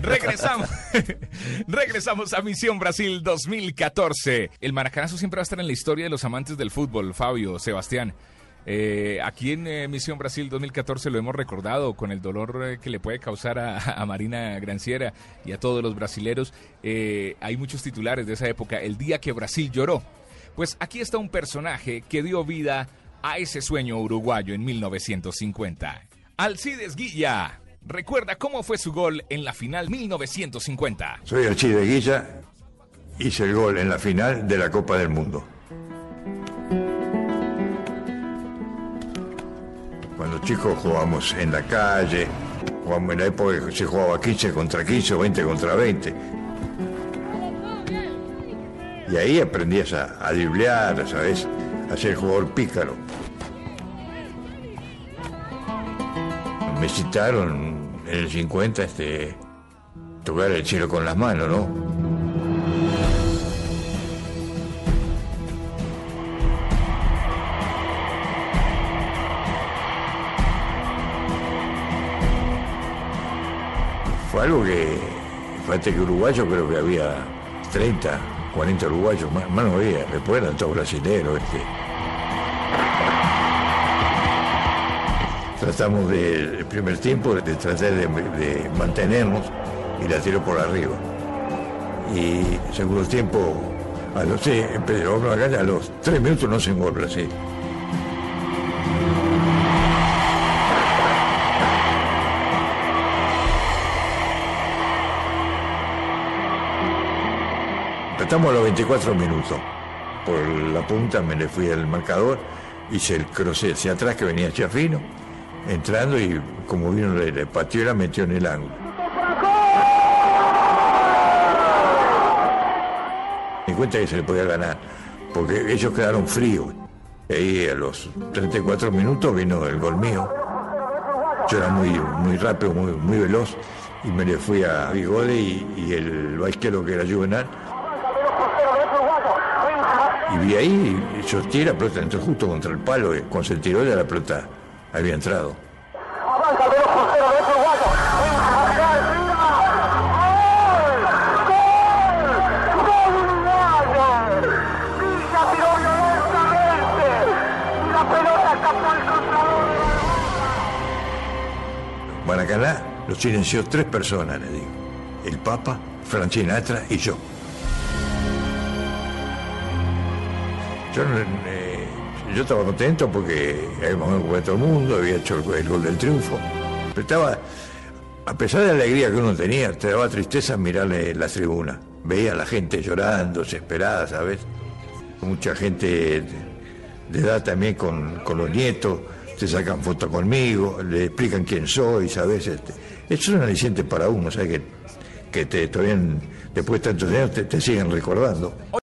Regresamos. Regresamos a Misión Brasil 2014. El maracanazo siempre va a estar en la historia de los amantes del fútbol, Fabio, Sebastián. Eh, aquí en eh, Misión Brasil 2014 lo hemos recordado con el dolor eh, que le puede causar a, a Marina Granciera y a todos los brasileros. Hay muchos titulares de esa época, el día que Brasil lloró. Pues aquí está un personaje que dio vida a ese sueño uruguayo en 1950. Alcides Guilla. Recuerda cómo fue su gol en la final 1950. Soy Alcide Guilla, hice el gol en la final de la Copa del Mundo. Cuando chicos jugábamos en la calle, jugábamos en la época que se jugaba 15 contra 15 o 20 contra 20. Y ahí aprendías a, a ¿sabes? A ser jugador pícaro. Me citaron en el 50 este, tocar el cielo con las manos, ¿no? Fue algo que, fíjate que uruguayos creo que había 30, 40 uruguayos, más, no había, eran todos brasileños. Este. Tratamos de, el primer tiempo de tratar de, de mantenernos y la tiro por arriba. Y segundo tiempo, a los, sí, a a los tres minutos no se gol Brasil. Estamos a los 24 minutos. Por la punta me le fui al marcador, hice el cruce hacia atrás que venía Chafino, entrando y como vino le, pateó la metió en el ángulo. Me cuenta que se le podía ganar, porque ellos quedaron fríos. Ahí a los 34 minutos vino el gol mío. Yo era muy, muy rápido, muy, muy veloz, y me le fui a Bigode y, el baisquero que era Juvenal. Y vi ahí, y yo tiré la pelota, entró justo contra el palo, y cuando se tiró ya la pelota había entrado. Maracaná lo silenció tres personas, le digo. El Papa, Frank Sinatra y yo. Yo, eh, yo estaba contento porque habíamos jugado todo el mundo, había hecho el, gol del triunfo. Pero estaba, a pesar de la alegría que uno tenía, te daba tristeza mirarle la tribuna. Veía a la gente llorando, desesperada, ¿sabes? Mucha gente de edad también con, con los nietos, te sacan fotos conmigo, le explican quién soy, ¿sabes? Este, es un aliciente para uno, ¿sabes? Que, que te, todavía, después de tantos años, te siguen recordando.